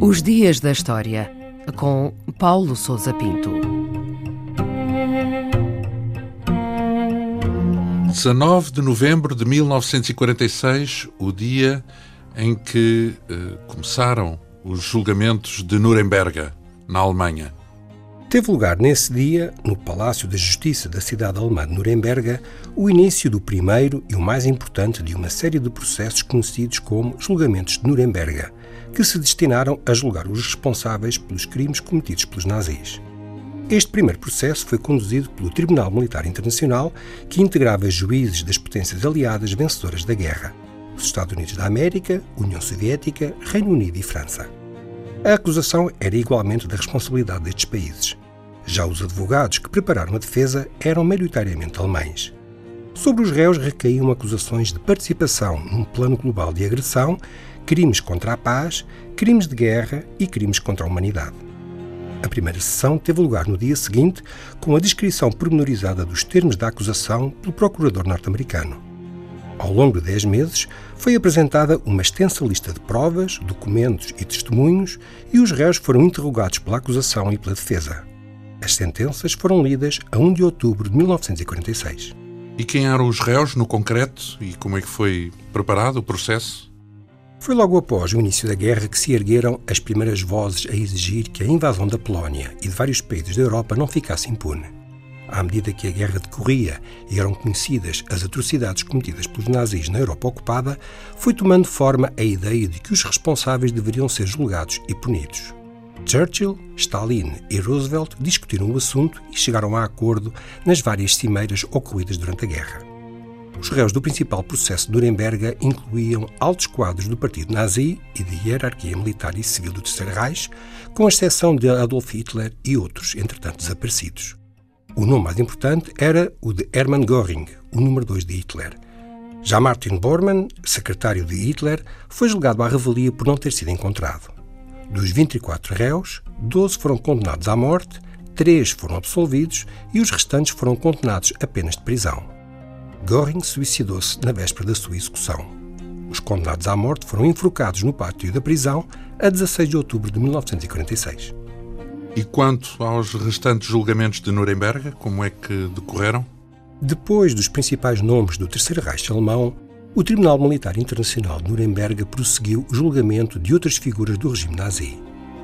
Os Dias da História, com Paulo Souza Pinto. 19 de novembro de 1946, o dia em que eh, começaram os julgamentos de Nuremberg, na Alemanha. Teve lugar nesse dia, no Palácio da Justiça da cidade alemã de Nuremberg, o início do primeiro e o mais importante de uma série de processos conhecidos como julgamentos de Nuremberg que se destinaram a julgar os responsáveis pelos crimes cometidos pelos nazis. Este primeiro processo foi conduzido pelo Tribunal Militar Internacional, que integrava juízes das potências aliadas vencedoras da guerra: os Estados Unidos da América, União Soviética, Reino Unido e França. A acusação era igualmente da responsabilidade destes países. Já os advogados que prepararam a defesa eram maioritariamente alemães. Sobre os réus recaíam acusações de participação num plano global de agressão crimes contra a paz, crimes de guerra e crimes contra a humanidade. A primeira sessão teve lugar no dia seguinte, com a descrição pormenorizada dos termos da acusação pelo procurador norte-americano. Ao longo de dez meses, foi apresentada uma extensa lista de provas, documentos e testemunhos, e os réus foram interrogados pela acusação e pela defesa. As sentenças foram lidas a 1 de outubro de 1946. E quem eram os réus no concreto e como é que foi preparado o processo? Foi logo após o início da guerra que se ergueram as primeiras vozes a exigir que a invasão da Polónia e de vários países da Europa não ficasse impune. À medida que a guerra decorria e eram conhecidas as atrocidades cometidas pelos nazis na Europa ocupada, foi tomando forma a ideia de que os responsáveis deveriam ser julgados e punidos. Churchill, Stalin e Roosevelt discutiram o assunto e chegaram a acordo nas várias cimeiras ocorridas durante a guerra. Os réus do principal processo de Nuremberg incluíam altos quadros do partido nazi e de hierarquia militar e civil do Terceiro Reich, com exceção de Adolf Hitler e outros, entretanto desaparecidos. O nome mais importante era o de Hermann Göring, o número 2 de Hitler. Já Martin Bormann, secretário de Hitler, foi julgado à revelia por não ter sido encontrado. Dos 24 réus, 12 foram condenados à morte, 3 foram absolvidos e os restantes foram condenados a penas de prisão. Göring suicidou-se na véspera da sua execução. Os condenados à morte foram enforcados no pátio da prisão a 16 de outubro de 1946. E quanto aos restantes julgamentos de Nuremberg, como é que decorreram? Depois dos principais nomes do Terceiro Reich alemão, o Tribunal Militar Internacional de Nuremberg prosseguiu o julgamento de outras figuras do regime nazi.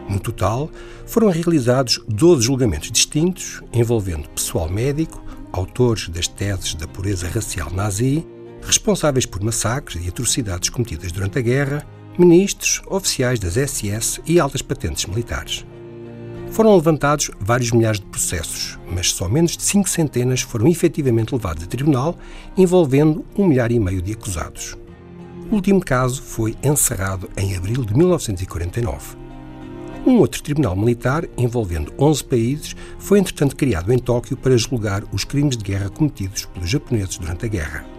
No total, foram realizados 12 julgamentos distintos, envolvendo pessoal médico, autores das teses da pureza racial nazi, responsáveis por massacres e atrocidades cometidas durante a guerra, ministros, oficiais das SS e altas patentes militares. Foram levantados vários milhares de processos, mas só menos de cinco centenas foram efetivamente levados a tribunal, envolvendo um milhar e meio de acusados. O último caso foi encerrado em abril de 1949. Um outro tribunal militar, envolvendo 11 países, foi entretanto criado em Tóquio para julgar os crimes de guerra cometidos pelos japoneses durante a guerra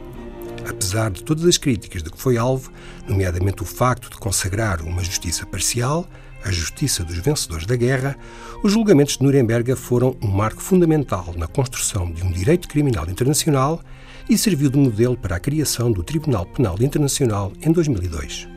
apesar de todas as críticas de que foi alvo, nomeadamente o facto de consagrar uma justiça parcial, a justiça dos vencedores da guerra, os julgamentos de Nuremberg foram um marco fundamental na construção de um direito criminal internacional e serviu de modelo para a criação do Tribunal Penal Internacional em 2002.